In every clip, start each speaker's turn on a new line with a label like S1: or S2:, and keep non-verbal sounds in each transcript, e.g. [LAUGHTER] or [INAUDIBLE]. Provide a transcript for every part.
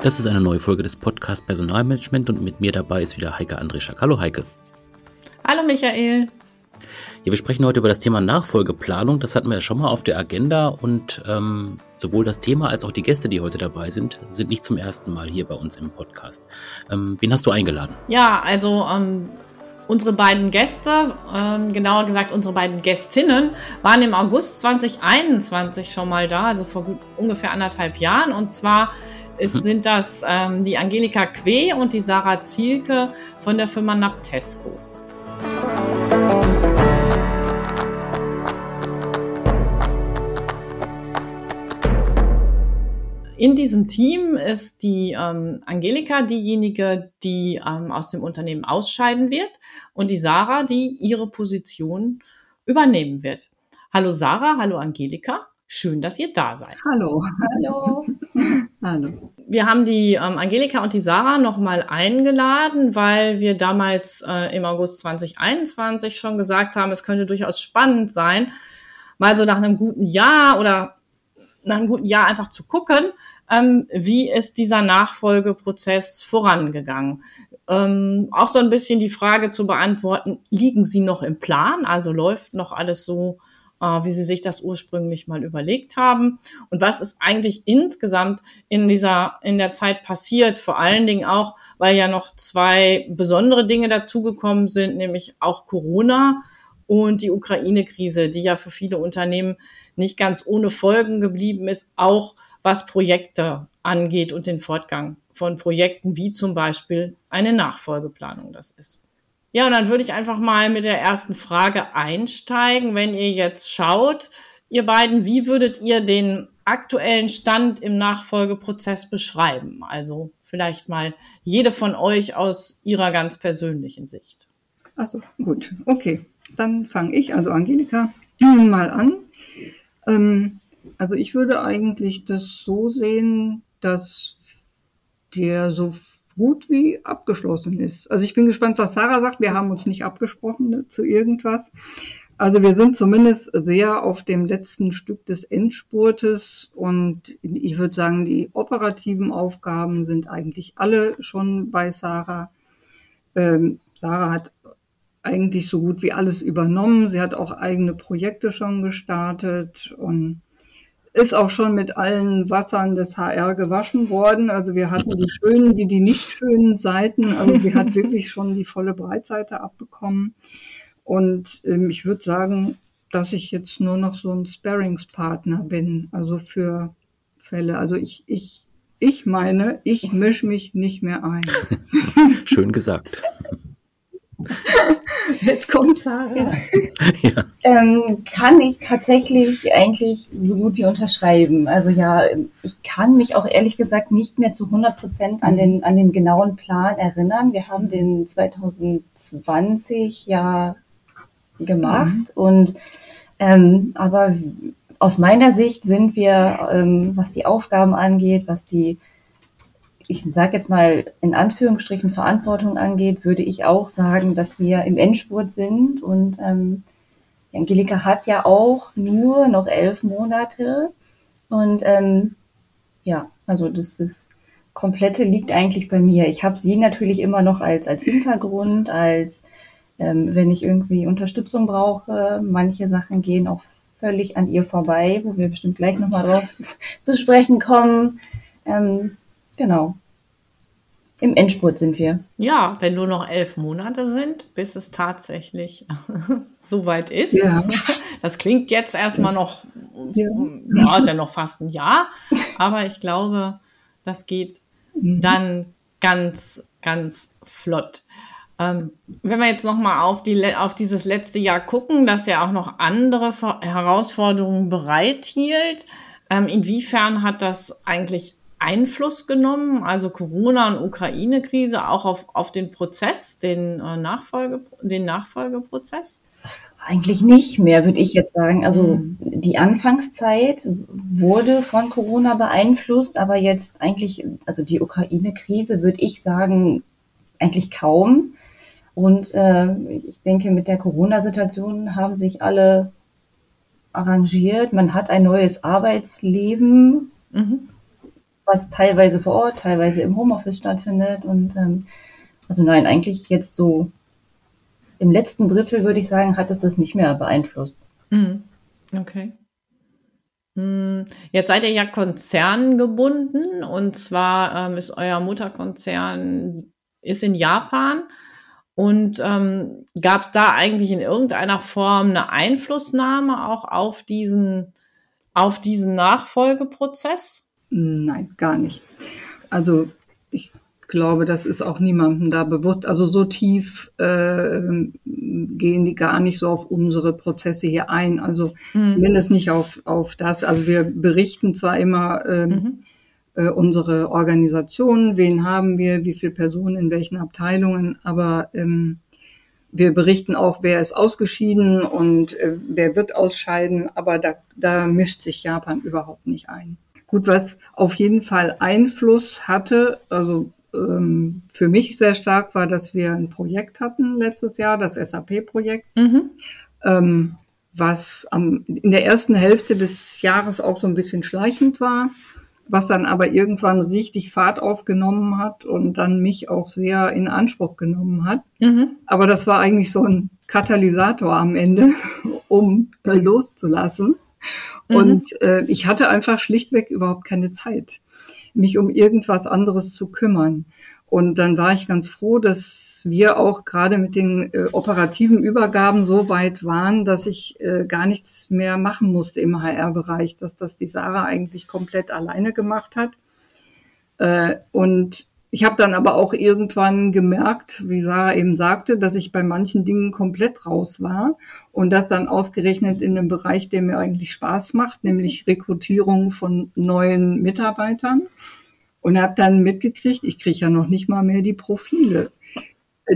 S1: Das ist eine neue Folge des Podcasts Personalmanagement und mit mir dabei ist wieder Heike Andreschak. Hallo Heike.
S2: Hallo Michael.
S1: Ja, wir sprechen heute über das Thema Nachfolgeplanung. Das hatten wir ja schon mal auf der Agenda und ähm, sowohl das Thema als auch die Gäste, die heute dabei sind, sind nicht zum ersten Mal hier bei uns im Podcast. Ähm, wen hast du eingeladen?
S2: Ja, also ähm, unsere beiden Gäste, ähm, genauer gesagt unsere beiden Gästinnen, waren im August 2021 schon mal da, also vor gut ungefähr anderthalb Jahren. Und zwar ist, hm. sind das ähm, die Angelika Que und die Sarah Zielke von der Firma Naptesco. In diesem Team ist die ähm, Angelika diejenige, die ähm, aus dem Unternehmen ausscheiden wird und die Sarah, die ihre Position übernehmen wird. Hallo Sarah, hallo Angelika. Schön, dass ihr da seid.
S3: Hallo.
S2: Hallo. [LAUGHS] hallo. Wir haben die ähm, Angelika und die Sarah nochmal eingeladen, weil wir damals äh, im August 2021 schon gesagt haben, es könnte durchaus spannend sein, mal so nach einem guten Jahr oder nach einem guten Jahr einfach zu gucken, ähm, wie ist dieser Nachfolgeprozess vorangegangen. Ähm, auch so ein bisschen die Frage zu beantworten, liegen Sie noch im Plan? Also läuft noch alles so, wie Sie sich das ursprünglich mal überlegt haben? Und was ist eigentlich insgesamt in dieser, in der Zeit passiert? Vor allen Dingen auch, weil ja noch zwei besondere Dinge dazugekommen sind, nämlich auch Corona und die Ukraine-Krise, die ja für viele Unternehmen nicht ganz ohne Folgen geblieben ist, auch was Projekte angeht und den Fortgang von Projekten, wie zum Beispiel eine Nachfolgeplanung das ist. Ja, und dann würde ich einfach mal mit der ersten Frage einsteigen. Wenn ihr jetzt schaut, ihr beiden, wie würdet ihr den aktuellen Stand im Nachfolgeprozess beschreiben? Also vielleicht mal jede von euch aus ihrer ganz persönlichen Sicht.
S3: Achso, gut. Okay, dann fange ich, also Angelika, [CLEARS THROAT] mal an. Ähm, also ich würde eigentlich das so sehen, dass der so gut wie abgeschlossen ist. Also ich bin gespannt, was Sarah sagt. Wir haben uns nicht abgesprochen ne, zu irgendwas. Also wir sind zumindest sehr auf dem letzten Stück des Endspurtes und ich würde sagen, die operativen Aufgaben sind eigentlich alle schon bei Sarah. Ähm, Sarah hat eigentlich so gut wie alles übernommen. Sie hat auch eigene Projekte schon gestartet und ist auch schon mit allen Wassern des HR gewaschen worden. Also wir hatten die schönen wie die nicht schönen Seiten. Also sie hat wirklich schon die volle Breitseite abbekommen. Und ähm, ich würde sagen, dass ich jetzt nur noch so ein Sparringspartner bin, also für Fälle. Also ich, ich, ich meine, ich mische mich nicht mehr ein. [LAUGHS]
S1: Schön gesagt. [LAUGHS]
S3: Jetzt kommt Sarah. [LAUGHS]
S4: ja. ähm, kann ich tatsächlich eigentlich so gut wie unterschreiben. Also ja, ich kann mich auch ehrlich gesagt nicht mehr zu 100 Prozent an den, an den genauen Plan erinnern. Wir haben den 2020 ja gemacht mhm. und ähm, aber aus meiner Sicht sind wir, ähm, was die Aufgaben angeht, was die ich sage jetzt mal in Anführungsstrichen Verantwortung angeht, würde ich auch sagen, dass wir im Endspurt sind. Und ähm, Angelika hat ja auch nur noch elf Monate. Und ähm, ja, also das ist komplette liegt eigentlich bei mir. Ich habe sie natürlich immer noch als als Hintergrund, als ähm, wenn ich irgendwie Unterstützung brauche. Manche Sachen gehen auch völlig an ihr vorbei, wo wir bestimmt gleich nochmal drauf [LAUGHS] zu sprechen kommen. Ähm, Genau. Im Endspurt sind wir.
S2: Ja, wenn nur noch elf Monate sind, bis es tatsächlich [LAUGHS] soweit ist.
S3: Ja. [LAUGHS]
S2: Das klingt jetzt erstmal noch, ja. ja, ist ja noch fast ein Jahr, aber ich glaube, das geht mhm. dann ganz, ganz flott. Ähm, wenn wir jetzt nochmal auf, die, auf dieses letzte Jahr gucken, das ja auch noch andere Herausforderungen bereithielt, ähm, inwiefern hat das eigentlich Einfluss genommen, also Corona und Ukraine-Krise, auch auf, auf den Prozess, den, äh, Nachfolge, den Nachfolgeprozess?
S4: Eigentlich nicht mehr, würde ich jetzt sagen. Also mhm. die Anfangszeit wurde von Corona beeinflusst, aber jetzt eigentlich, also die Ukraine-Krise würde ich sagen, eigentlich kaum. Und äh, ich denke, mit der Corona-Situation haben sich alle arrangiert. Man hat ein neues Arbeitsleben. Mhm was teilweise vor Ort, teilweise im Homeoffice stattfindet. Und ähm, also nein, eigentlich jetzt so im letzten Drittel würde ich sagen, hat es das nicht mehr beeinflusst.
S2: Mhm. Okay. Hm, jetzt seid ihr ja konzerngebunden und zwar ähm, ist euer Mutterkonzern ist in Japan und ähm, gab es da eigentlich in irgendeiner Form eine Einflussnahme auch auf diesen auf diesen Nachfolgeprozess?
S3: Nein, gar nicht. Also ich glaube, das ist auch niemandem da bewusst. Also so tief äh, gehen die gar nicht so auf unsere Prozesse hier ein. Also mhm. zumindest nicht auf, auf das. Also wir berichten zwar immer ähm, mhm. äh, unsere Organisationen, wen haben wir, wie viele Personen in welchen Abteilungen, aber ähm, wir berichten auch, wer ist ausgeschieden und äh, wer wird ausscheiden, aber da, da mischt sich Japan überhaupt nicht ein. Gut, was auf jeden Fall Einfluss hatte, also ähm, für mich sehr stark war, dass wir ein Projekt hatten letztes Jahr, das SAP-Projekt, mhm. ähm, was am, in der ersten Hälfte des Jahres auch so ein bisschen schleichend war, was dann aber irgendwann richtig Fahrt aufgenommen hat und dann mich auch sehr in Anspruch genommen hat. Mhm. Aber das war eigentlich so ein Katalysator am Ende, [LAUGHS] um äh, loszulassen. Mhm. Und äh, ich hatte einfach schlichtweg überhaupt keine Zeit mich um irgendwas anderes zu kümmern. Und dann war ich ganz froh, dass wir auch gerade mit den äh, operativen Übergaben so weit waren, dass ich äh, gar nichts mehr machen musste im HR-Bereich, dass das die Sarah eigentlich komplett alleine gemacht hat. Äh, und ich habe dann aber auch irgendwann gemerkt, wie Sarah eben sagte, dass ich bei manchen Dingen komplett raus war und das dann ausgerechnet in einem Bereich, der mir eigentlich Spaß macht, nämlich Rekrutierung von neuen Mitarbeitern. Und habe dann mitgekriegt, ich kriege ja noch nicht mal mehr die Profile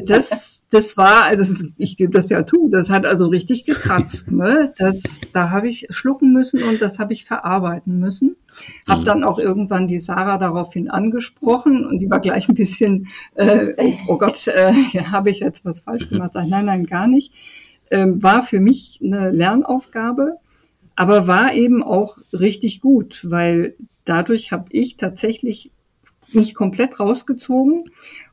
S3: das, das war, also ich gebe das ja zu, das hat also richtig gekratzt. Ne? Das, da habe ich schlucken müssen und das habe ich verarbeiten müssen. Hab mhm. dann auch irgendwann die Sarah daraufhin angesprochen und die war gleich ein bisschen, äh, oh Gott, äh, [LAUGHS] habe ich jetzt was falsch gemacht? Nein, nein, gar nicht. Ähm, war für mich eine Lernaufgabe, aber war eben auch richtig gut, weil dadurch habe ich tatsächlich mich komplett rausgezogen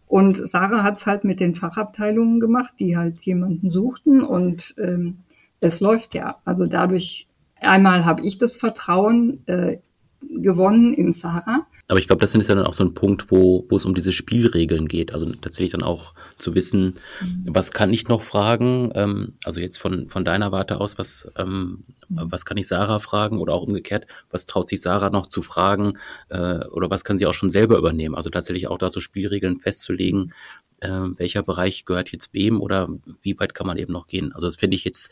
S3: und Sarah hat's halt mit den Fachabteilungen gemacht, die halt jemanden suchten und ähm, es läuft ja. Also dadurch, einmal habe ich das Vertrauen äh, gewonnen in Sarah
S1: aber ich glaube, das ist ja dann auch so ein Punkt, wo, wo es um diese Spielregeln geht. Also tatsächlich dann auch zu wissen, mhm. was kann ich noch fragen? Ähm, also jetzt von, von deiner Warte aus, was, ähm, mhm. was kann ich Sarah fragen? Oder auch umgekehrt, was traut sich Sarah noch zu fragen? Äh, oder was kann sie auch schon selber übernehmen? Also tatsächlich auch da so Spielregeln festzulegen, äh, welcher Bereich gehört jetzt wem oder wie weit kann man eben noch gehen. Also das finde ich jetzt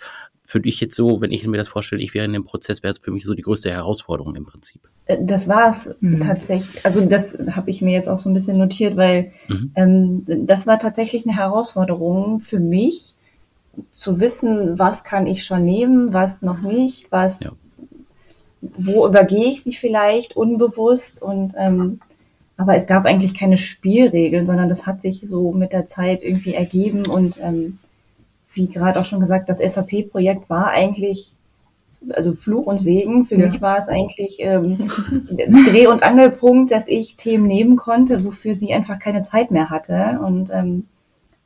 S1: für dich jetzt so, wenn ich mir das vorstelle, ich wäre in dem Prozess, wäre es für mich so die größte Herausforderung im Prinzip.
S4: Äh, das war es mhm. tatsächlich. Also das habe ich mir jetzt auch so ein bisschen notiert, weil mhm. ähm, das war tatsächlich eine Herausforderung für mich, zu wissen, was kann ich schon nehmen, was noch nicht, was, ja. wo übergehe ich sie vielleicht unbewusst und ähm, aber es gab eigentlich keine Spielregeln, sondern das hat sich so mit der Zeit irgendwie ergeben und ähm, wie gerade auch schon gesagt, das SAP-Projekt war eigentlich, also Fluch und Segen. Für ja. mich war es eigentlich ähm, Dreh- und Angelpunkt, dass ich Themen nehmen konnte, wofür sie einfach keine Zeit mehr hatte und ähm,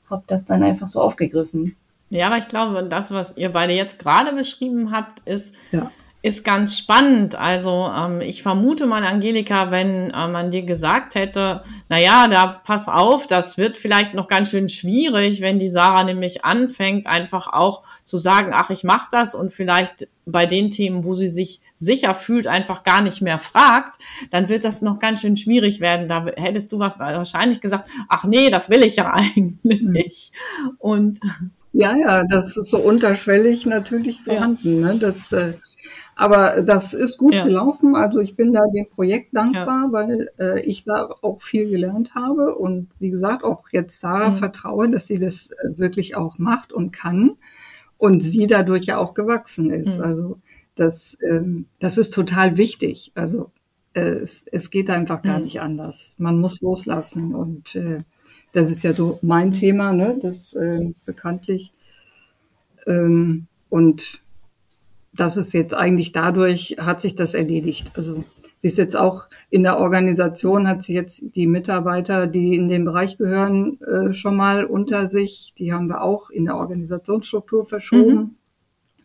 S4: habe das dann einfach so aufgegriffen.
S2: Ja, aber ich glaube, das, was ihr beide jetzt gerade beschrieben habt, ist, ja ist ganz spannend. Also ähm, ich vermute mal, Angelika, wenn äh, man dir gesagt hätte, na ja, da pass auf, das wird vielleicht noch ganz schön schwierig, wenn die Sarah nämlich anfängt, einfach auch zu sagen, ach, ich mach das und vielleicht bei den Themen, wo sie sich sicher fühlt, einfach gar nicht mehr fragt, dann wird das noch ganz schön schwierig werden. Da hättest du wahrscheinlich gesagt, ach nee, das will ich ja [LAUGHS] eigentlich. Mhm. Und
S3: ja, ja, das ist so unterschwellig natürlich vorhanden. Ja. Ne? Das äh, aber das ist gut ja. gelaufen. Also ich bin da dem Projekt dankbar, ja. weil äh, ich da auch viel gelernt habe und wie gesagt auch jetzt Sarah mhm. vertraue, dass sie das äh, wirklich auch macht und kann und sie dadurch ja auch gewachsen ist. Mhm. Also das, ähm, das ist total wichtig. Also äh, es, es geht einfach gar mhm. nicht anders. Man muss loslassen und äh, das ist ja so mein Thema, ne? Das äh, bekanntlich. Ähm, und das ist jetzt eigentlich dadurch, hat sich das erledigt. Also sie ist jetzt auch in der Organisation, hat sie jetzt die Mitarbeiter, die in den Bereich gehören, äh, schon mal unter sich. Die haben wir auch in der Organisationsstruktur verschoben. Mhm.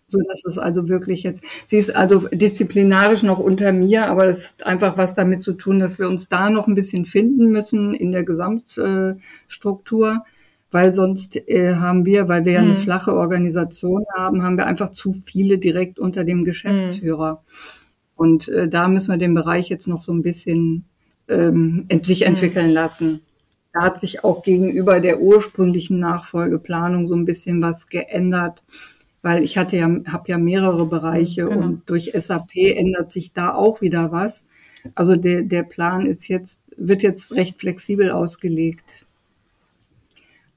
S3: So dass es also wirklich jetzt, sie ist also disziplinarisch noch unter mir, aber das ist einfach was damit zu tun, dass wir uns da noch ein bisschen finden müssen in der Gesamtstruktur weil sonst äh, haben wir, weil wir ja eine mhm. flache Organisation haben, haben wir einfach zu viele direkt unter dem Geschäftsführer. Mhm. Und äh, da müssen wir den Bereich jetzt noch so ein bisschen ähm, sich mhm. entwickeln lassen. Da hat sich auch gegenüber der ursprünglichen Nachfolgeplanung so ein bisschen was geändert, weil ich hatte ja, habe ja mehrere Bereiche mhm, genau. und durch SAP ändert sich da auch wieder was. Also der, der Plan ist jetzt, wird jetzt recht flexibel ausgelegt.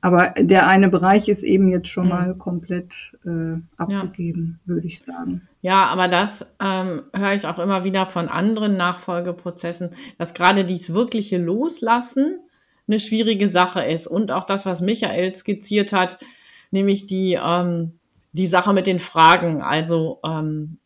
S3: Aber der eine Bereich ist eben jetzt schon mhm. mal komplett äh, abgegeben, ja. würde ich sagen.
S2: Ja, aber das ähm, höre ich auch immer wieder von anderen Nachfolgeprozessen, dass gerade dies wirkliche Loslassen eine schwierige Sache ist. Und auch das, was Michael skizziert hat, nämlich die, ähm, die Sache mit den Fragen. Also ähm,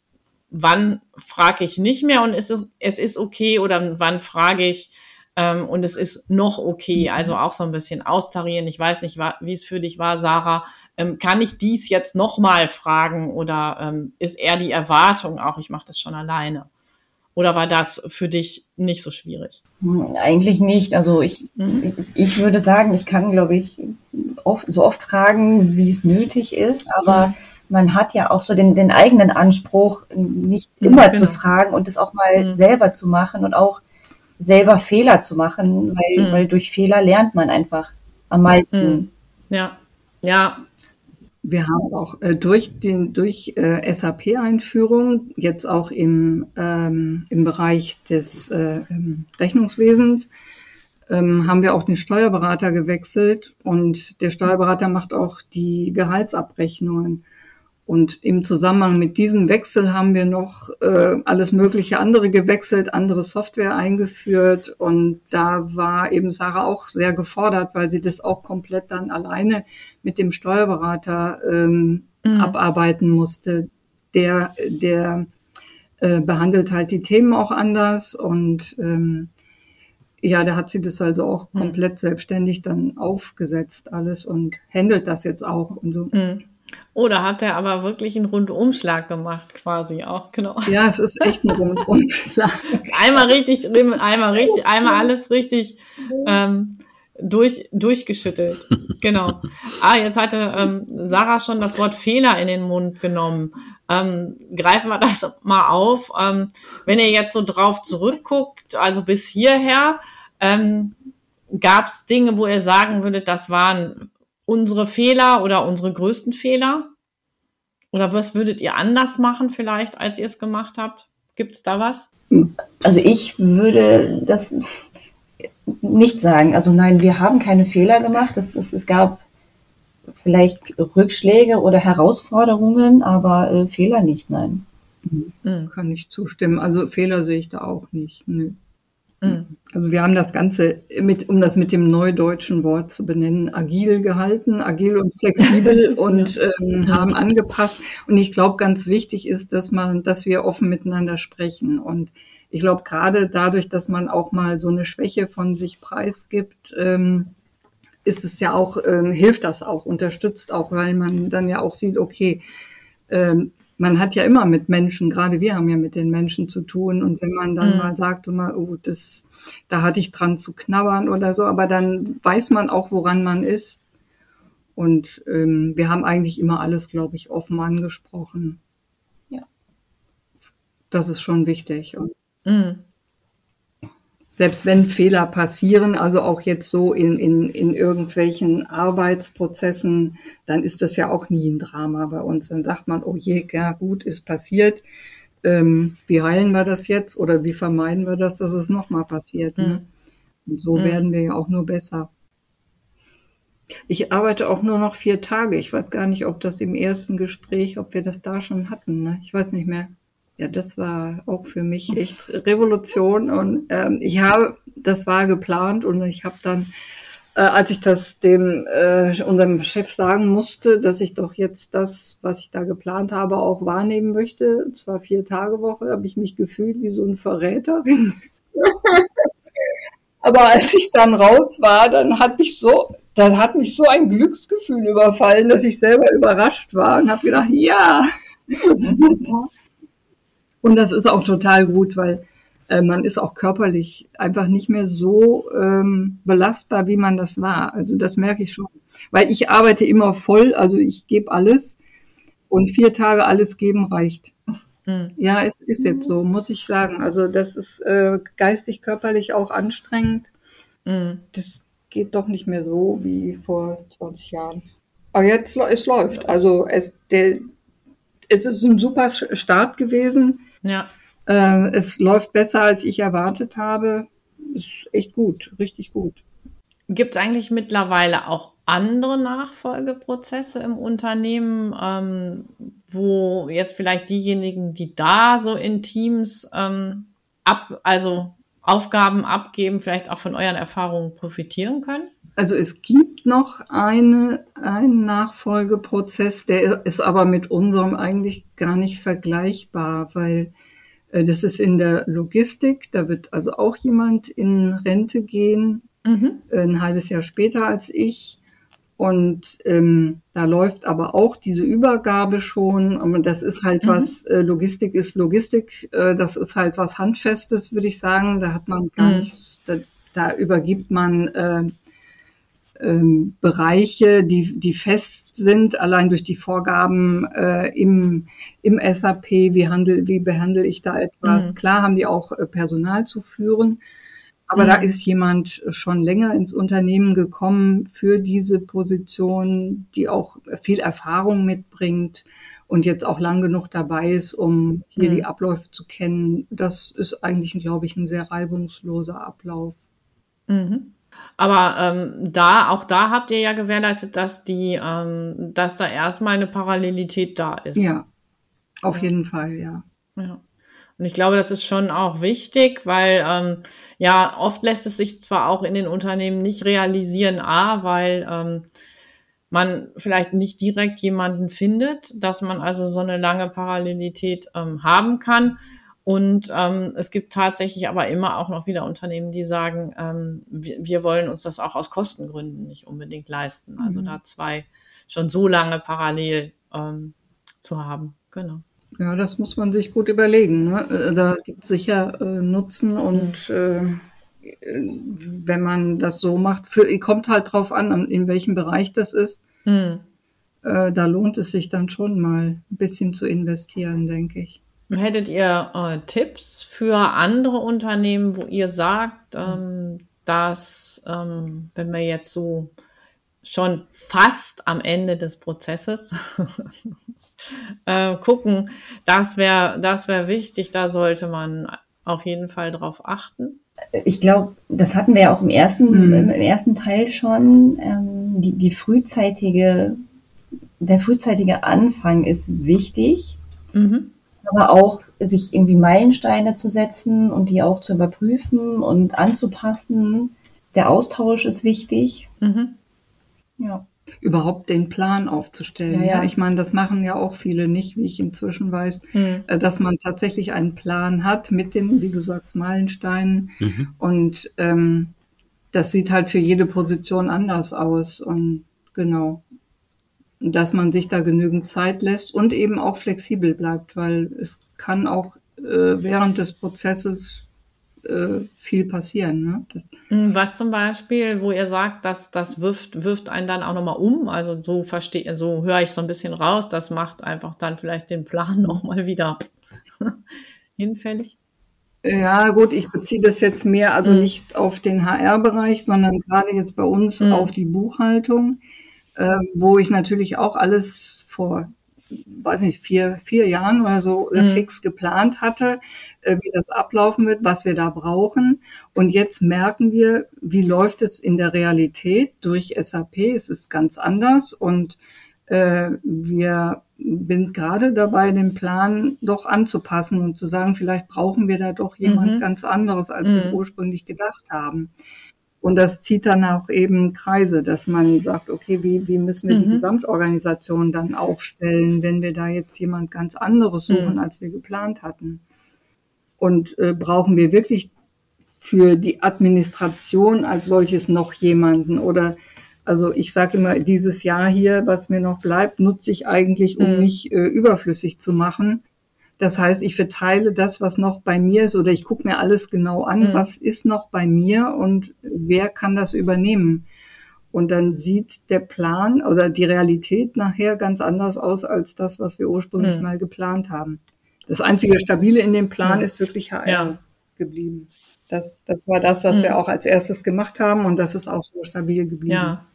S2: wann frage ich nicht mehr und es, es ist okay oder wann frage ich, ähm, und es ist noch okay, mhm. also auch so ein bisschen austarieren. Ich weiß nicht, wie es für dich war, Sarah. Ähm, kann ich dies jetzt nochmal fragen oder ähm, ist eher die Erwartung auch, ich mache das schon alleine? Oder war das für dich nicht so schwierig?
S4: Hm, eigentlich nicht. Also ich, mhm. ich, würde sagen, ich kann, glaube ich, oft, so oft fragen, wie es nötig ist, aber mhm. man hat ja auch so den, den eigenen Anspruch, nicht mhm, immer genau. zu fragen und es auch mal mhm. selber zu machen und auch selber Fehler zu machen, weil, mhm. weil durch Fehler lernt man einfach am meisten. Mhm.
S2: Ja, ja.
S3: Wir haben auch äh, durch den durch äh, SAP-Einführung jetzt auch im ähm, im Bereich des äh, Rechnungswesens ähm, haben wir auch den Steuerberater gewechselt und der Steuerberater macht auch die Gehaltsabrechnungen. Und im Zusammenhang mit diesem Wechsel haben wir noch äh, alles mögliche andere gewechselt, andere Software eingeführt. Und da war eben Sarah auch sehr gefordert, weil sie das auch komplett dann alleine mit dem Steuerberater ähm, mhm. abarbeiten musste. Der, der äh, behandelt halt die Themen auch anders und ähm, ja, da hat sie das also auch mhm. komplett selbstständig dann aufgesetzt alles und handelt das jetzt auch und so. Mhm.
S2: Oder hat er aber wirklich einen Rundumschlag gemacht, quasi auch, genau.
S3: Ja, es ist echt ein [LAUGHS] Rundumschlag.
S2: einmal richtig, einmal richtig, einmal alles richtig ähm, durch, durchgeschüttelt. [LAUGHS] Genau. Ah, jetzt hatte ähm, Sarah schon das Wort Fehler in den Mund genommen. Ähm, greifen wir das [LAUGHS] mal auf. Ähm, wenn ihr jetzt so drauf zurückguckt, also bis hierher, ähm, gab es Dinge, wo ihr sagen würdet, das waren unsere Fehler oder unsere größten Fehler? Oder was würdet ihr anders machen vielleicht, als ihr es gemacht habt? Gibt es da was?
S4: Also ich würde das nicht sagen. Also nein, wir haben keine Fehler gemacht. Es, es, es gab vielleicht Rückschläge oder Herausforderungen, aber äh, Fehler nicht, nein.
S3: Mhm. Kann ich zustimmen. Also Fehler sehe ich da auch nicht. Nö. Mhm. Also wir haben das Ganze, mit, um das mit dem neudeutschen Wort zu benennen, agil gehalten, agil und flexibel [LAUGHS] und ähm, haben angepasst. Und ich glaube, ganz wichtig ist, dass man, dass wir offen miteinander sprechen. Und ich glaube, gerade dadurch, dass man auch mal so eine Schwäche von sich preisgibt, ähm, ist es ja auch, ähm, hilft das auch, unterstützt auch, weil man dann ja auch sieht, okay, ähm, man hat ja immer mit Menschen, gerade wir haben ja mit den Menschen zu tun. Und wenn man dann mhm. mal sagt, oh, das, da hatte ich dran zu knabbern oder so, aber dann weiß man auch, woran man ist. Und ähm, wir haben eigentlich immer alles, glaube ich, offen angesprochen. Ja. Das ist schon wichtig. Und mhm selbst wenn Fehler passieren, also auch jetzt so in, in, in irgendwelchen Arbeitsprozessen, dann ist das ja auch nie ein Drama bei uns. Dann sagt man, oh je, ja gut, ist passiert. Ähm, wie heilen wir das jetzt oder wie vermeiden wir das, dass es nochmal passiert? Ne? Mhm. Und so mhm. werden wir ja auch nur besser. Ich arbeite auch nur noch vier Tage. Ich weiß gar nicht, ob das im ersten Gespräch, ob wir das da schon hatten. Ne? Ich weiß nicht mehr. Ja, das war auch für mich echt Revolution und ähm, ich habe, das war geplant und ich habe dann äh, als ich das dem äh, unserem Chef sagen musste, dass ich doch jetzt das, was ich da geplant habe, auch wahrnehmen möchte, und zwar vier Tage Woche, habe ich mich gefühlt wie so ein Verräterin. [LAUGHS] Aber als ich dann raus war, dann hat mich so, dann hat mich so ein Glücksgefühl überfallen, dass ich selber überrascht war und habe gedacht, ja, [LAUGHS] super. Und das ist auch total gut, weil äh, man ist auch körperlich einfach nicht mehr so ähm, belastbar, wie man das war. Also das merke ich schon. Weil ich arbeite immer voll, also ich gebe alles und vier Tage alles geben reicht. Mhm. Ja, es ist jetzt so, muss ich sagen. Also das ist äh, geistig, körperlich auch anstrengend. Mhm. Das geht doch nicht mehr so wie vor 20 Jahren. Aber jetzt es läuft. Also es, der, es ist ein super Start gewesen.
S2: Ja.
S3: Äh, es läuft besser, als ich erwartet habe. Ist echt gut, richtig gut.
S2: Gibt es eigentlich mittlerweile auch andere Nachfolgeprozesse im Unternehmen, ähm, wo jetzt vielleicht diejenigen, die da so in Teams ähm, ab, also Aufgaben abgeben, vielleicht auch von euren Erfahrungen profitieren können?
S3: Also es gibt noch eine, einen Nachfolgeprozess, der ist aber mit unserem eigentlich gar nicht vergleichbar, weil äh, das ist in der Logistik. Da wird also auch jemand in Rente gehen, mhm. ein halbes Jahr später als ich. Und ähm, da läuft aber auch diese Übergabe schon. Und das ist halt mhm. was, äh, Logistik ist Logistik, äh, das ist halt was Handfestes, würde ich sagen. Da hat man gar mhm. nicht, da, da übergibt man äh, ähm, Bereiche, die, die fest sind, allein durch die Vorgaben äh, im, im SAP, wie, handel, wie behandle ich da etwas. Mhm. Klar haben die auch äh, Personal zu führen, aber mhm. da ist jemand schon länger ins Unternehmen gekommen für diese Position, die auch viel Erfahrung mitbringt und jetzt auch lang genug dabei ist, um hier mhm. die Abläufe zu kennen. Das ist eigentlich, glaube ich, ein sehr reibungsloser Ablauf.
S2: Mhm. Aber ähm, da, auch da habt ihr ja gewährleistet, dass die, ähm, dass da erstmal eine Parallelität da ist.
S3: Ja, auf ja. jeden Fall, ja.
S2: Ja. Und ich glaube, das ist schon auch wichtig, weil ähm, ja, oft lässt es sich zwar auch in den Unternehmen nicht realisieren, a, weil ähm, man vielleicht nicht direkt jemanden findet, dass man also so eine lange Parallelität ähm, haben kann. Und ähm, es gibt tatsächlich aber immer auch noch wieder Unternehmen, die sagen, ähm, wir, wir wollen uns das auch aus Kostengründen nicht unbedingt leisten. Also mhm. da zwei schon so lange parallel ähm, zu haben. Genau.
S3: Ja, das muss man sich gut überlegen. Ne? Äh, da gibt es sicher äh, Nutzen und mhm. äh, wenn man das so macht, für, kommt halt drauf an, in welchem Bereich das ist. Mhm. Äh, da lohnt es sich dann schon mal ein bisschen zu investieren, denke ich.
S2: Hättet ihr äh, Tipps für andere Unternehmen, wo ihr sagt, ähm, dass ähm, wenn wir jetzt so schon fast am Ende des Prozesses [LAUGHS] äh, gucken, das wäre das wäre wichtig, da sollte man auf jeden Fall drauf achten.
S4: Ich glaube, das hatten wir ja auch im ersten, mhm. im, im, ersten Teil schon. Ähm, die, die frühzeitige, der frühzeitige Anfang ist wichtig. Mhm aber auch sich irgendwie Meilensteine zu setzen und die auch zu überprüfen und anzupassen. Der Austausch ist wichtig. Mhm.
S3: Ja. Überhaupt den Plan aufzustellen. Ja, ja. Ich meine, das machen ja auch viele nicht, wie ich inzwischen weiß, mhm. dass man tatsächlich einen Plan hat mit den, wie du sagst, Meilensteinen. Mhm. Und ähm, das sieht halt für jede Position anders aus. Und genau dass man sich da genügend Zeit lässt und eben auch flexibel bleibt, weil es kann auch äh, während des Prozesses äh, viel passieren. Ne?
S2: Hm, was zum Beispiel, wo ihr sagt, dass das wirft, wirft einen dann auch nochmal um. Also so verstehe, so höre ich so ein bisschen raus. Das macht einfach dann vielleicht den Plan [LAUGHS] nochmal wieder [LAUGHS] hinfällig.
S3: Ja, gut, ich beziehe das jetzt mehr, also mhm. nicht auf den HR-Bereich, sondern gerade jetzt bei uns mhm. auf die Buchhaltung äh, wo ich natürlich auch alles vor, weiß nicht, vier, vier Jahren oder so äh, mhm. fix geplant hatte, äh, wie das ablaufen wird, was wir da brauchen. Und jetzt merken wir, wie läuft es in der Realität durch SAP. Es ist ganz anders und äh, wir sind gerade dabei, den Plan doch anzupassen und zu sagen, vielleicht brauchen wir da doch jemand mhm. ganz anderes, als mhm. wir ursprünglich gedacht haben. Und das zieht dann auch eben Kreise, dass man sagt, okay, wie, wie müssen wir mhm. die Gesamtorganisation dann aufstellen, wenn wir da jetzt jemand ganz anderes suchen, mhm. als wir geplant hatten? Und äh, brauchen wir wirklich für die Administration als solches noch jemanden? Oder also ich sage immer, dieses Jahr hier, was mir noch bleibt, nutze ich eigentlich, um mhm. mich äh, überflüssig zu machen das heißt, ich verteile das, was noch bei mir ist, oder ich gucke mir alles genau an, mhm. was ist noch bei mir und wer kann das übernehmen. Und dann sieht der Plan oder die Realität nachher ganz anders aus als das, was wir ursprünglich mhm. mal geplant haben. Das einzige Stabile in dem Plan mhm. ist wirklich HR ja. geblieben. Das, das war das, was wir mhm. auch als erstes gemacht haben und das ist auch so stabil geblieben.
S2: Ja.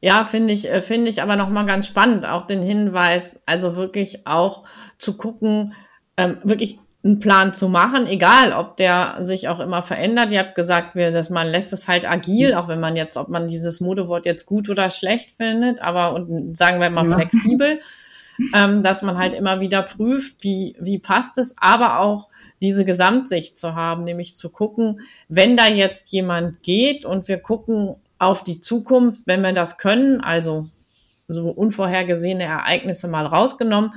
S2: Ja, finde ich, äh, finde ich aber nochmal ganz spannend, auch den Hinweis, also wirklich auch zu gucken, ähm, wirklich einen Plan zu machen, egal ob der sich auch immer verändert. Ihr habt gesagt, wir, dass man lässt es halt agil, auch wenn man jetzt, ob man dieses Modewort jetzt gut oder schlecht findet, aber und sagen wir mal ja. flexibel, [LAUGHS] ähm, dass man halt immer wieder prüft, wie, wie passt es, aber auch diese Gesamtsicht zu haben, nämlich zu gucken, wenn da jetzt jemand geht und wir gucken, auf die Zukunft, wenn wir das können, also so unvorhergesehene Ereignisse mal rausgenommen,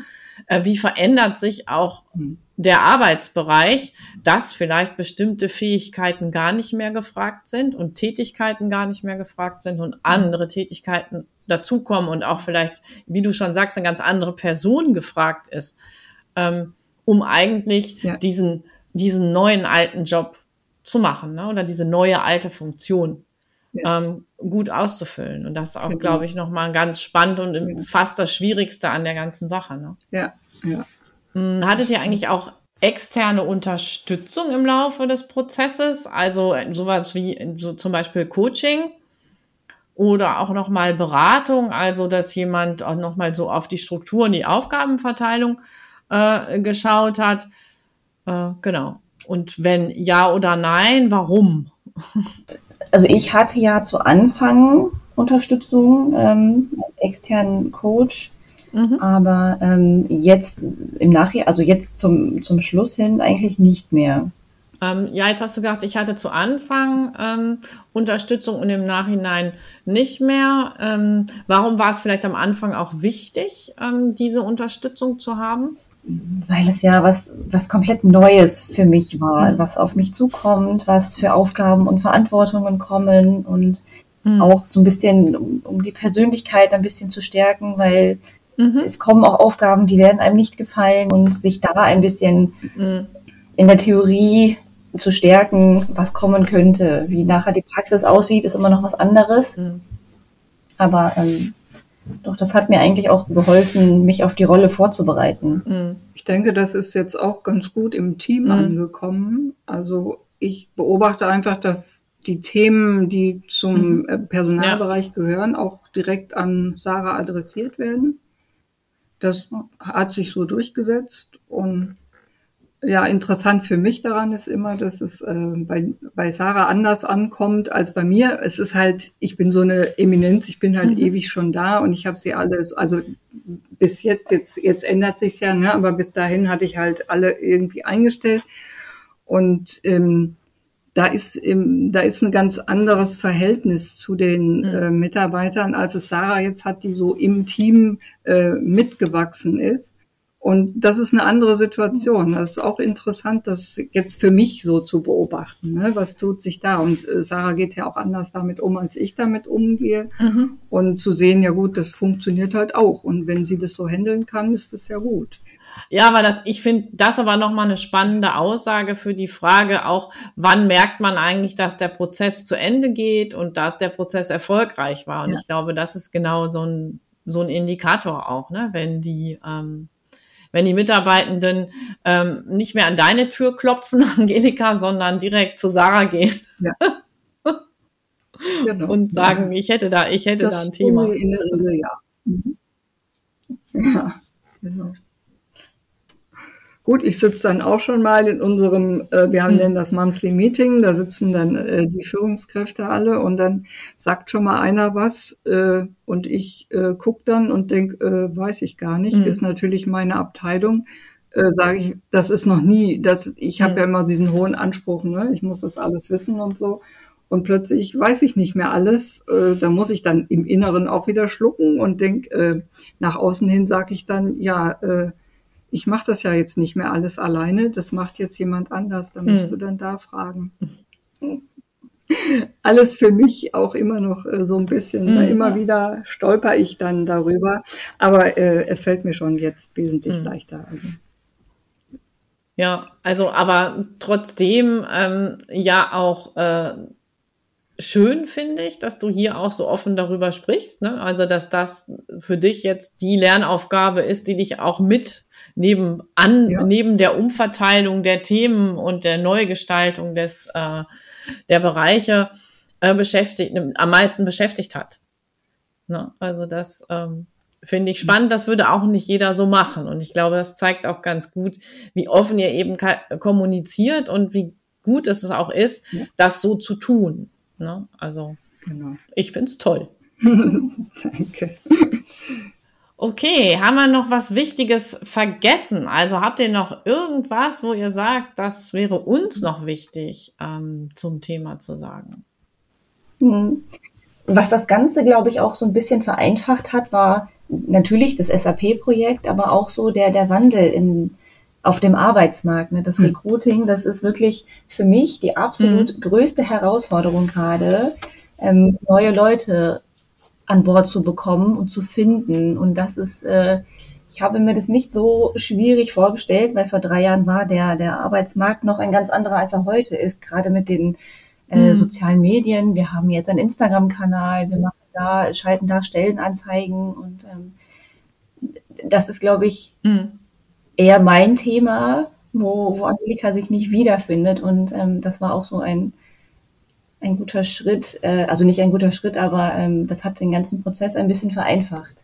S2: äh, wie verändert sich auch mhm. der Arbeitsbereich, dass vielleicht bestimmte Fähigkeiten gar nicht mehr gefragt sind und Tätigkeiten gar nicht mehr gefragt sind und andere Tätigkeiten dazukommen und auch vielleicht, wie du schon sagst, eine ganz andere Person gefragt ist, ähm, um eigentlich ja. diesen, diesen neuen alten Job zu machen ne? oder diese neue alte Funktion. Ähm, gut auszufüllen. Und das ist auch, genau. glaube ich, nochmal ganz spannend und ja. fast das Schwierigste an der ganzen Sache. Ne?
S3: Ja, ja.
S2: Hm, hattet ihr eigentlich auch externe Unterstützung im Laufe des Prozesses? Also äh, sowas wie so zum Beispiel Coaching oder auch nochmal Beratung, also dass jemand auch nochmal so auf die Struktur und die Aufgabenverteilung äh, geschaut hat. Äh, genau. Und wenn ja oder nein, warum? [LAUGHS]
S4: also ich hatte ja zu Anfang Unterstützung, ähm, externen Coach, mhm. aber ähm, jetzt im Nachhinein, also jetzt zum, zum Schluss hin eigentlich nicht mehr.
S2: Ähm, ja, jetzt hast du gesagt, ich hatte zu Anfang ähm, Unterstützung und im Nachhinein nicht mehr. Ähm, warum war es vielleicht am Anfang auch wichtig, ähm, diese Unterstützung zu haben?
S4: Weil es ja was, was komplett Neues für mich war, mhm. was auf mich zukommt, was für Aufgaben und Verantwortungen kommen und mhm. auch so ein bisschen, um, um, die Persönlichkeit ein bisschen zu stärken, weil mhm. es kommen auch Aufgaben, die werden einem nicht gefallen und sich da ein bisschen mhm. in der Theorie zu stärken, was kommen könnte. Wie nachher die Praxis aussieht, ist immer noch was anderes. Mhm. Aber ähm, doch, das hat mir eigentlich auch geholfen, mich auf die Rolle vorzubereiten.
S3: Mhm. Ich denke, das ist jetzt auch ganz gut im Team mhm. angekommen. Also ich beobachte einfach, dass die Themen, die zum mhm. Äh, Personalbereich ja. gehören, auch direkt an Sarah adressiert werden. Das hat sich so durchgesetzt und ja, interessant für mich daran ist immer, dass es äh, bei, bei Sarah anders ankommt als bei mir. Es ist halt, ich bin so eine Eminenz, ich bin halt mhm. ewig schon da und ich habe sie alle, also bis jetzt, jetzt, jetzt ändert sich's ja, ne? aber bis dahin hatte ich halt alle irgendwie eingestellt. Und ähm, da ist, im, da ist ein ganz anderes Verhältnis zu den mhm. äh, Mitarbeitern, als es Sarah jetzt hat, die so im Team äh, mitgewachsen ist. Und das ist eine andere Situation. Das ist auch interessant, das jetzt für mich so zu beobachten. Ne? Was tut sich da? Und äh, Sarah geht ja auch anders damit um, als ich damit umgehe. Mhm. Und zu sehen, ja gut, das funktioniert halt auch. Und wenn sie das so handeln kann, ist das ja gut.
S2: Ja, aber das, ich finde das aber nochmal eine spannende Aussage für die Frage auch, wann merkt man eigentlich, dass der Prozess zu Ende geht und dass der Prozess erfolgreich war. Und ja. ich glaube, das ist genau so ein, so ein Indikator auch, ne? wenn die, ähm, wenn die Mitarbeitenden ähm, nicht mehr an deine Tür klopfen, [LAUGHS] Angelika, sondern direkt zu Sarah gehen. Ja. [LAUGHS] genau. Und sagen, ich hätte da, ich hätte das da ein Thema. In der Regel, ja. Mhm.
S3: Ja, genau. Gut, ich sitze dann auch schon mal in unserem, äh, wir haben hm. das Monthly Meeting, da sitzen dann äh, die Führungskräfte alle und dann sagt schon mal einer was äh, und ich äh, guck dann und denk, äh, weiß ich gar nicht, hm. ist natürlich meine Abteilung. Äh, Sage ich, das ist noch nie, das, ich habe hm. ja immer diesen hohen Anspruch, ne? ich muss das alles wissen und so. und plötzlich weiß ich nicht mehr alles. Äh, da muss ich dann im Inneren auch wieder schlucken und denk, äh, nach außen hin sage ich dann, ja, äh, ich mache das ja jetzt nicht mehr alles alleine, das macht jetzt jemand anders, da musst hm. du dann da fragen. [LAUGHS] alles für mich auch immer noch äh, so ein bisschen. Hm. immer wieder stolper ich dann darüber, aber äh, es fällt mir schon jetzt wesentlich hm. leichter. Also.
S2: Ja, also aber trotzdem ähm, ja auch äh, schön finde ich, dass du hier auch so offen darüber sprichst. Ne? Also dass das für dich jetzt die Lernaufgabe ist, die dich auch mit neben an ja. neben der Umverteilung der Themen und der Neugestaltung des äh, der Bereiche äh, beschäftigt am meisten beschäftigt hat. Ne? Also das ähm, Finde ich spannend. Das würde auch nicht jeder so machen. Und ich glaube, das zeigt auch ganz gut, wie offen ihr eben kommuniziert und wie gut es auch ist, ja. das so zu tun. Ne? Also, genau. ich finde es toll. [LAUGHS] Danke. Okay, haben wir noch was Wichtiges vergessen? Also habt ihr noch irgendwas, wo ihr sagt, das wäre uns noch wichtig ähm, zum Thema zu sagen?
S4: Hm. Was das Ganze, glaube ich, auch so ein bisschen vereinfacht hat, war natürlich das SAP-Projekt, aber auch so der, der Wandel in, auf dem Arbeitsmarkt. Ne? Das hm. Recruiting, das ist wirklich für mich die absolut mhm. größte Herausforderung gerade, ähm, neue Leute an Bord zu bekommen und zu finden. Und das ist, äh, ich habe mir das nicht so schwierig vorgestellt, weil vor drei Jahren war der, der Arbeitsmarkt noch ein ganz anderer, als er heute ist, gerade mit den äh, mhm. sozialen Medien. Wir haben jetzt einen Instagram-Kanal, wir machen da, schalten da Stellenanzeigen und ähm, das ist, glaube ich, mhm. Eher mein Thema, wo, wo Angelika sich nicht wiederfindet. Und ähm, das war auch so ein, ein guter Schritt, äh, also nicht ein guter Schritt, aber ähm, das hat den ganzen Prozess ein bisschen vereinfacht.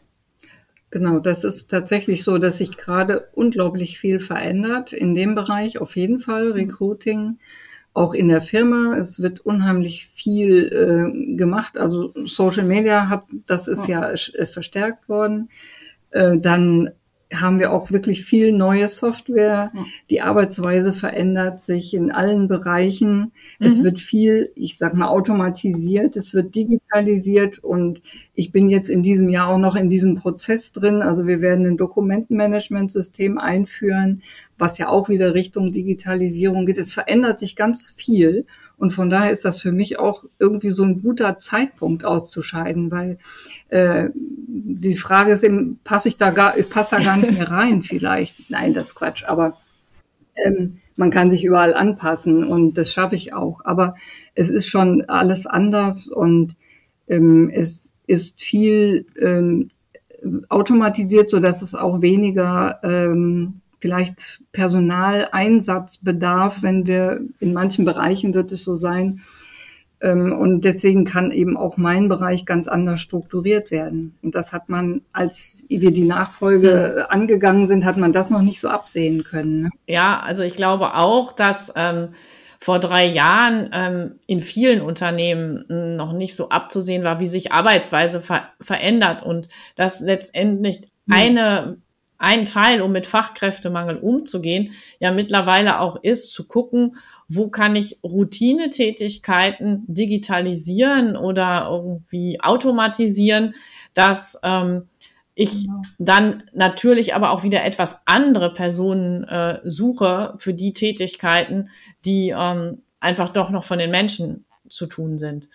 S3: Genau, das ist tatsächlich so, dass sich gerade unglaublich viel verändert in dem Bereich, auf jeden Fall Recruiting auch in der Firma. Es wird unheimlich viel äh, gemacht. Also Social Media hat, das ist ja, ja äh, verstärkt worden. Äh, dann haben wir auch wirklich viel neue Software. Die Arbeitsweise verändert sich in allen Bereichen. Mhm. Es wird viel, ich sag mal, automatisiert, es wird digitalisiert und ich bin jetzt in diesem Jahr auch noch in diesem Prozess drin. Also wir werden ein Dokumentenmanagementsystem einführen, was ja auch wieder Richtung Digitalisierung geht. Es verändert sich ganz viel. Und von daher ist das für mich auch irgendwie so ein guter Zeitpunkt auszuscheiden, weil äh, die Frage ist eben, passe ich da gar, ich passe da gar nicht mehr rein vielleicht. Nein, das ist Quatsch, aber ähm, man kann sich überall anpassen und das schaffe ich auch. Aber es ist schon alles anders und ähm, es ist viel ähm, automatisiert, so dass es auch weniger ähm, vielleicht Personaleinsatz bedarf, wenn wir in manchen Bereichen wird es so sein. Ähm, und deswegen kann eben auch mein Bereich ganz anders strukturiert werden. Und das hat man, als wir die Nachfolge angegangen sind, hat man das noch nicht so absehen können. Ne?
S2: Ja, also ich glaube auch, dass ähm, vor drei Jahren ähm, in vielen Unternehmen noch nicht so abzusehen war, wie sich Arbeitsweise ver verändert und dass letztendlich hm. eine ein Teil, um mit Fachkräftemangel umzugehen, ja mittlerweile auch ist, zu gucken, wo kann ich Routinetätigkeiten digitalisieren oder irgendwie automatisieren, dass ähm, ich genau. dann natürlich aber auch wieder etwas andere Personen äh, suche für die Tätigkeiten, die ähm, einfach doch noch von den Menschen zu tun sind.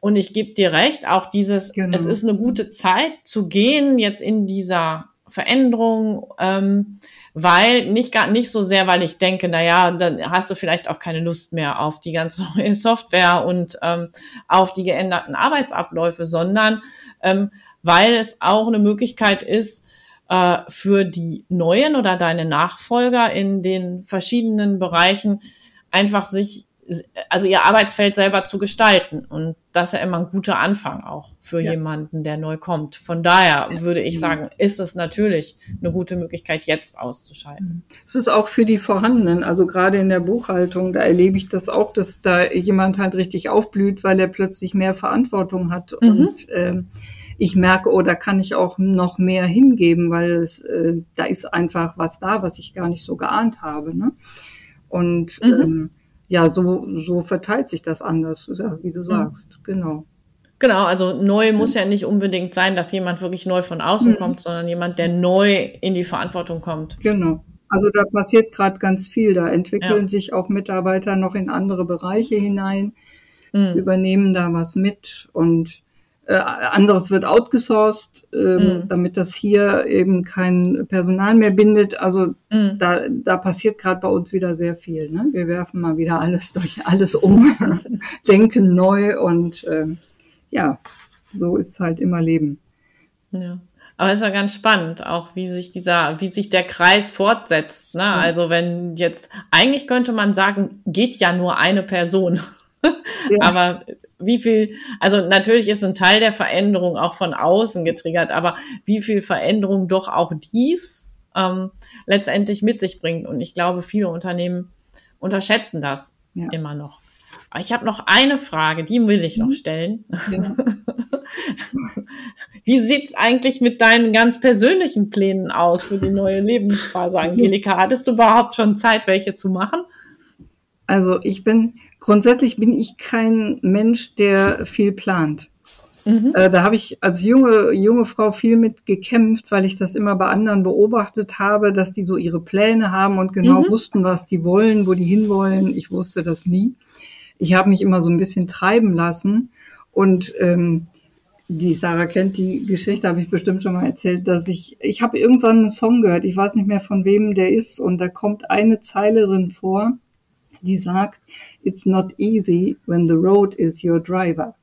S2: Und ich gebe dir recht, auch dieses, genau. es ist eine gute Zeit zu gehen jetzt in dieser Veränderung, ähm, weil nicht gar nicht so sehr, weil ich denke, na ja, dann hast du vielleicht auch keine Lust mehr auf die ganze [LAUGHS] neue Software und ähm, auf die geänderten Arbeitsabläufe, sondern ähm, weil es auch eine Möglichkeit ist, äh, für die neuen oder deine Nachfolger in den verschiedenen Bereichen einfach sich also ihr Arbeitsfeld selber zu gestalten. Und das ist ja immer ein guter Anfang auch für ja. jemanden, der neu kommt. Von daher würde ich sagen, ist es natürlich eine gute Möglichkeit, jetzt auszuschalten.
S3: Es ist auch für die Vorhandenen, also gerade in der Buchhaltung, da erlebe ich das auch, dass da jemand halt richtig aufblüht, weil er plötzlich mehr Verantwortung hat. Mhm. Und ähm, ich merke, oh, da kann ich auch noch mehr hingeben, weil es, äh, da ist einfach was da, was ich gar nicht so geahnt habe. Ne? Und mhm. ähm, ja, so, so verteilt sich das anders, wie du sagst, mhm. genau.
S2: Genau, also neu muss ja nicht unbedingt sein, dass jemand wirklich neu von außen mhm. kommt, sondern jemand, der neu in die Verantwortung kommt.
S3: Genau. Also da passiert gerade ganz viel. Da entwickeln ja. sich auch Mitarbeiter noch in andere Bereiche hinein, mhm. übernehmen da was mit und äh, anderes wird outgesourced, äh, mm. damit das hier eben kein Personal mehr bindet. Also mm. da, da passiert gerade bei uns wieder sehr viel. Ne? Wir werfen mal wieder alles durch alles um, [LAUGHS] denken neu und äh, ja, so ist halt immer Leben.
S2: Ja. Aber es ist ja ganz spannend, auch wie sich dieser, wie sich der Kreis fortsetzt. Ne? Ja. Also wenn jetzt, eigentlich könnte man sagen, geht ja nur eine Person. [LAUGHS] Ja. Aber wie viel, also natürlich ist ein Teil der Veränderung auch von außen getriggert, aber wie viel Veränderung doch auch dies ähm, letztendlich mit sich bringt. Und ich glaube, viele Unternehmen unterschätzen das ja. immer noch. Aber ich habe noch eine Frage, die will ich noch mhm. stellen. Ja. [LAUGHS] Wie sieht's eigentlich mit deinen ganz persönlichen Plänen aus für die neue Lebensphase, Angelika? Hattest du überhaupt schon Zeit, welche zu machen?
S3: Also ich bin grundsätzlich bin ich kein Mensch, der viel plant. Mhm. Äh, da habe ich als junge, junge Frau viel mit gekämpft, weil ich das immer bei anderen beobachtet habe, dass die so ihre Pläne haben und genau mhm. wussten, was die wollen, wo die hinwollen. Ich wusste das nie. Ich habe mich immer so ein bisschen treiben lassen und ähm, die Sarah kennt die Geschichte, habe ich bestimmt schon mal erzählt, dass ich, ich habe irgendwann einen Song gehört, ich weiß nicht mehr von wem der ist, und da kommt eine Zeile drin vor, die sagt, It's not easy when the road is your driver.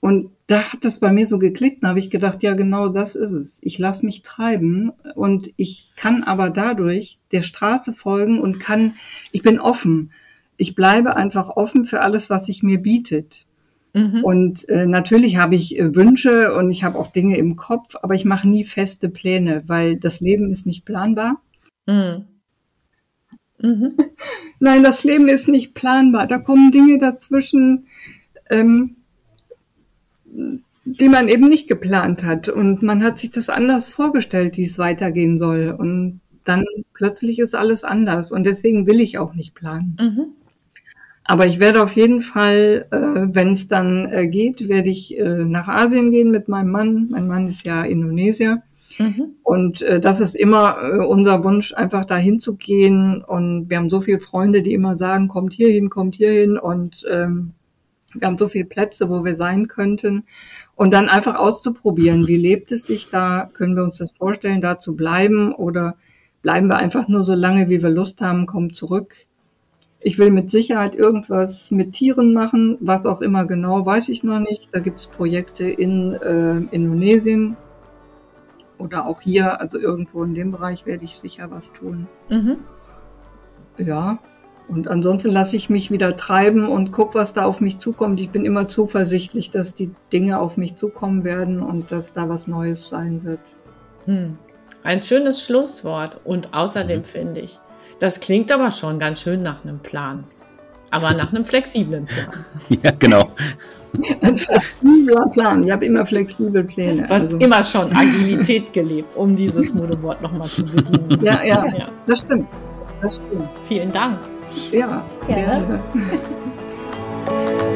S3: Und da hat das bei mir so geklickt, da habe ich gedacht, ja genau das ist es. Ich lasse mich treiben und ich kann aber dadurch der Straße folgen und kann, ich bin offen. Ich bleibe einfach offen für alles, was sich mir bietet. Mhm. Und äh, natürlich habe ich äh, Wünsche und ich habe auch Dinge im Kopf, aber ich mache nie feste Pläne, weil das Leben ist nicht planbar. Mhm. Mhm. [LAUGHS] Nein, das Leben ist nicht planbar. Da kommen Dinge dazwischen, ähm, die man eben nicht geplant hat. Und man hat sich das anders vorgestellt, wie es weitergehen soll. Und dann plötzlich ist alles anders. Und deswegen will ich auch nicht planen. Mhm. Aber ich werde auf jeden Fall, äh, wenn es dann äh, geht, werde ich äh, nach Asien gehen mit meinem Mann. Mein Mann ist ja Indonesier. Mhm. Und äh, das ist immer äh, unser Wunsch, einfach dahin zu gehen. Und wir haben so viele Freunde, die immer sagen, kommt hier hin, kommt hier hin. Und ähm, wir haben so viele Plätze, wo wir sein könnten. Und dann einfach auszuprobieren, wie lebt es sich da? Können wir uns das vorstellen, da zu bleiben? Oder bleiben wir einfach nur so lange, wie wir Lust haben, kommen zurück? Ich will mit Sicherheit irgendwas mit Tieren machen, was auch immer genau, weiß ich noch nicht. Da gibt es Projekte in äh, Indonesien, oder auch hier, also irgendwo in dem Bereich werde ich sicher was tun. Mhm. Ja, und ansonsten lasse ich mich wieder treiben und guck, was da auf mich zukommt. Ich bin immer zuversichtlich, dass die Dinge auf mich zukommen werden und dass da was Neues sein wird.
S2: Hm. Ein schönes Schlusswort. Und außerdem mhm. finde ich, das klingt aber schon ganz schön nach einem Plan. Aber nach einem flexiblen Plan. [LAUGHS]
S1: ja, genau.
S3: Ein flexibler Plan. Ich habe immer flexible Pläne.
S2: Du hast also. immer schon Agilität gelebt, um dieses Modewort nochmal zu bedienen.
S3: Ja, ja, ja, das stimmt. Das stimmt.
S2: Vielen Dank.
S3: Ja, gerne. gerne. [LAUGHS]